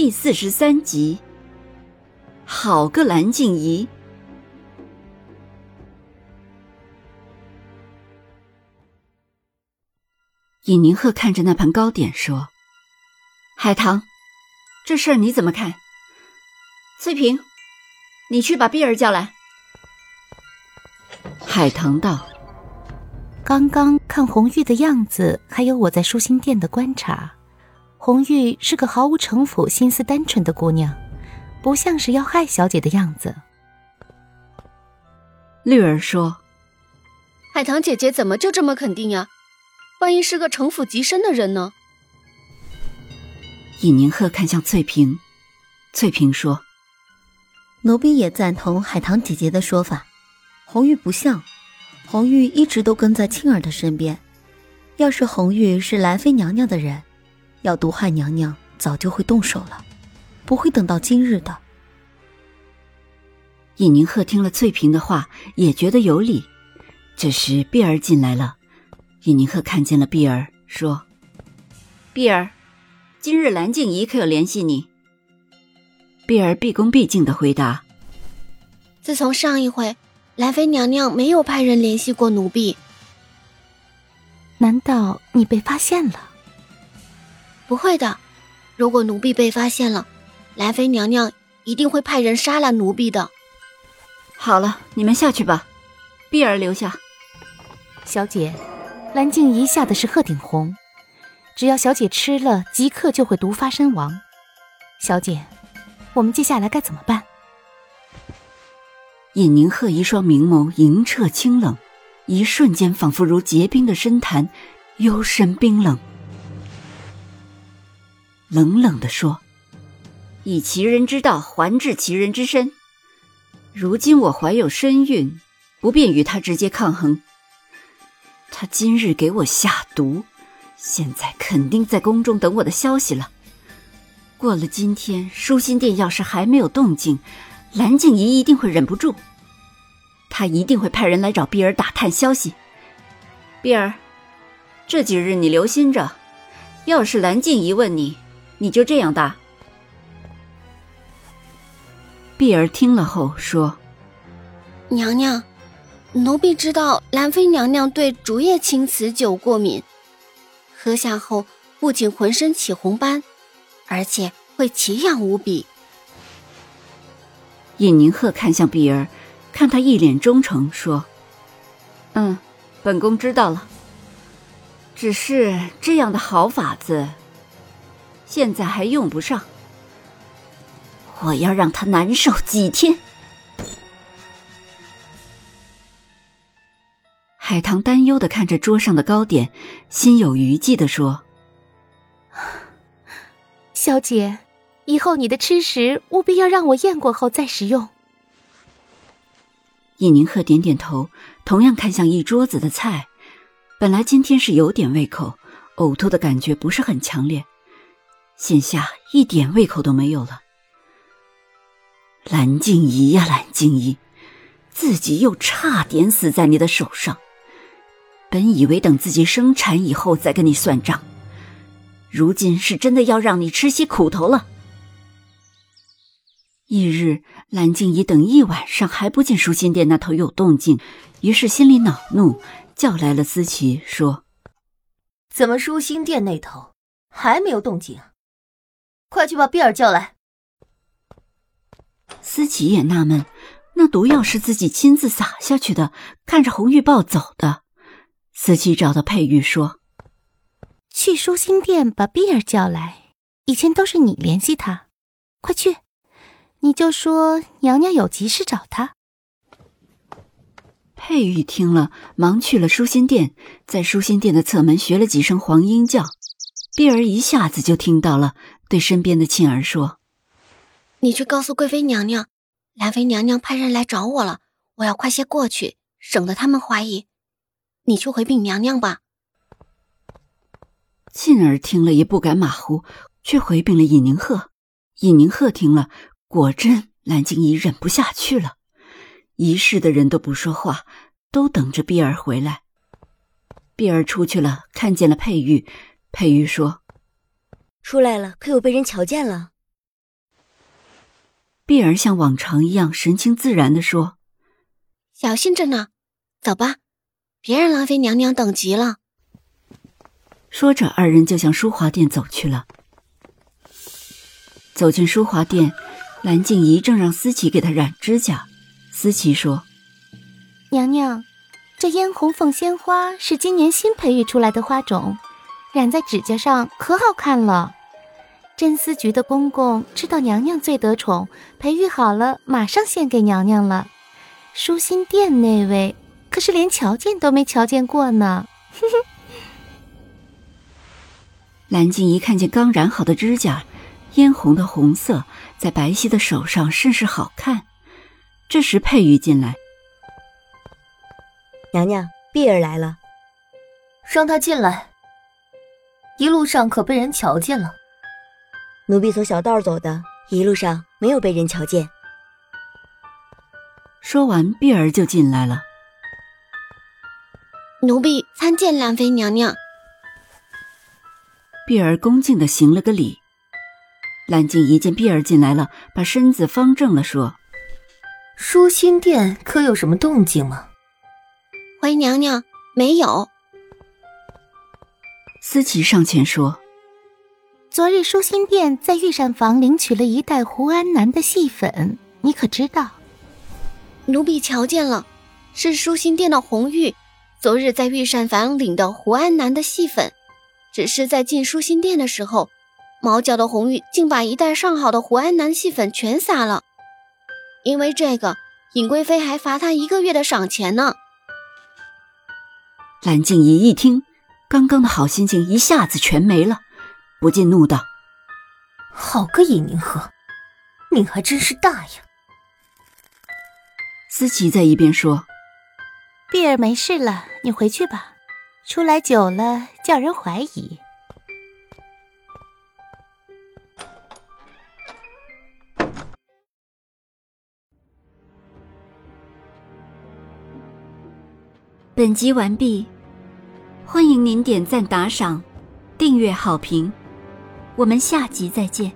第四十三集，好个蓝静怡！尹宁鹤看着那盘糕点说：“海棠，这事儿你怎么看？”翠萍，你去把碧儿叫来。海棠道：“刚刚看红玉的样子，还有我在舒心殿的观察。”红玉是个毫无城府、心思单纯的姑娘，不像是要害小姐的样子。绿儿说：“海棠姐姐怎么就这么肯定呀？万一是个城府极深的人呢？”尹宁鹤看向翠萍，翠萍说：“奴婢也赞同海棠姐姐的说法。红玉不像，红玉一直都跟在庆儿的身边。要是红玉是兰妃娘娘的人。”要毒害娘娘，早就会动手了，不会等到今日的。尹宁鹤听了翠萍的话，也觉得有理。这时碧儿进来了，尹宁鹤看见了碧儿，说：“碧儿，今日蓝静怡可有联系你？”碧儿毕恭毕敬的回答：“自从上一回，兰妃娘娘没有派人联系过奴婢。难道你被发现了？”不会的，如果奴婢被发现了，兰妃娘娘一定会派人杀了奴婢的。好了，你们下去吧，碧儿留下。小姐，蓝静怡下的是鹤顶红，只要小姐吃了，即刻就会毒发身亡。小姐，我们接下来该怎么办？尹宁鹤一双明眸莹澈清冷，一瞬间仿佛如结冰的深潭，幽深冰冷。冷冷地说：“以其人之道还治其人之身。如今我怀有身孕，不便与他直接抗衡。他今日给我下毒，现在肯定在宫中等我的消息了。过了今天，舒心殿要是还没有动静，蓝静怡一定会忍不住，他一定会派人来找碧儿打探消息。碧儿，这几日你留心着，要是蓝静怡问你。”你就这样答。碧儿听了后说：“娘娘，奴婢知道兰妃娘娘对竹叶青瓷酒过敏，喝下后不仅浑身起红斑，而且会奇痒无比。”尹宁鹤看向碧儿，看她一脸忠诚，说：“嗯，本宫知道了。只是这样的好法子。”现在还用不上，我要让他难受几天。海棠担忧的看着桌上的糕点，心有余悸的说：“ 小姐，以后你的吃食务必要让我验过后再食用。”尹宁鹤点点头，同样看向一桌子的菜。本来今天是有点胃口，呕吐的感觉不是很强烈。现下一点胃口都没有了。蓝静怡呀，蓝静怡，自己又差点死在你的手上。本以为等自己生产以后再跟你算账，如今是真的要让你吃些苦头了。翌日，蓝静怡等一晚上还不见舒心殿那头有动静，于是心里恼怒，叫来了思琪，说：“怎么舒心殿那头还没有动静？”快去把碧儿叫来。思琪也纳闷，那毒药是自己亲自撒下去的，看着红玉抱走的。思琪找到佩玉说：“去舒心殿把碧儿叫来。以前都是你联系她，快去，你就说娘娘有急事找她。”佩玉听了，忙去了舒心殿，在舒心殿的侧门学了几声黄莺叫。碧儿一下子就听到了。对身边的沁儿说：“你去告诉贵妃娘娘，兰妃娘娘派人来找我了，我要快些过去，省得他们怀疑。你去回禀娘娘吧。沁儿听了也不敢马虎，却回禀了尹宁鹤。尹宁鹤听了，果真蓝静怡忍不下去了。一室的人都不说话，都等着碧儿回来。碧儿出去了，看见了佩玉。佩玉说：“出来了，可有被人瞧见了？”碧儿像往常一样神情自然的说：“小心着呢，走吧，别让兰妃娘娘等急了。”说着，二人就向淑华殿走去了。走进淑华殿，蓝静怡正让思琪给她染指甲。思琪说：“娘娘，这嫣红凤仙花是今年新培育出来的花种，染在指甲上可好看了。真丝局的公公知道娘娘最得宠，培育好了马上献给娘娘了。舒心殿那位可是连瞧见都没瞧见过呢。”哼哼。蓝静怡看见刚染好的指甲，嫣红的红色在白皙的手上甚是好看。这时佩玉进来，娘娘，碧儿来了，让她进来。一路上可被人瞧见了？奴婢从小道走的，一路上没有被人瞧见。说完，碧儿就进来了。奴婢参见兰妃娘娘。碧儿恭敬的行了个礼，蓝静一见碧儿进来了，把身子方正了，说：“舒心殿可有什么动静吗？”回娘娘，没有。思琪上前说：“昨日舒心殿在御膳房领取了一袋胡安南的细粉，你可知道？”奴婢瞧见了，是舒心殿的红玉，昨日在御膳房领的胡安南的细粉。只是在进舒心殿的时候，毛脚的红玉竟把一袋上好的胡安南细粉全撒了。因为这个，尹贵妃还罚他一个月的赏钱呢。蓝静怡一听，刚刚的好心情一下子全没了，不禁怒道：“好个尹宁鹤，命还真是大呀！”思琪在一边说：“碧儿没事了，你回去吧。”出来久了，叫人怀疑。本集完毕，欢迎您点赞、打赏、订阅、好评，我们下集再见。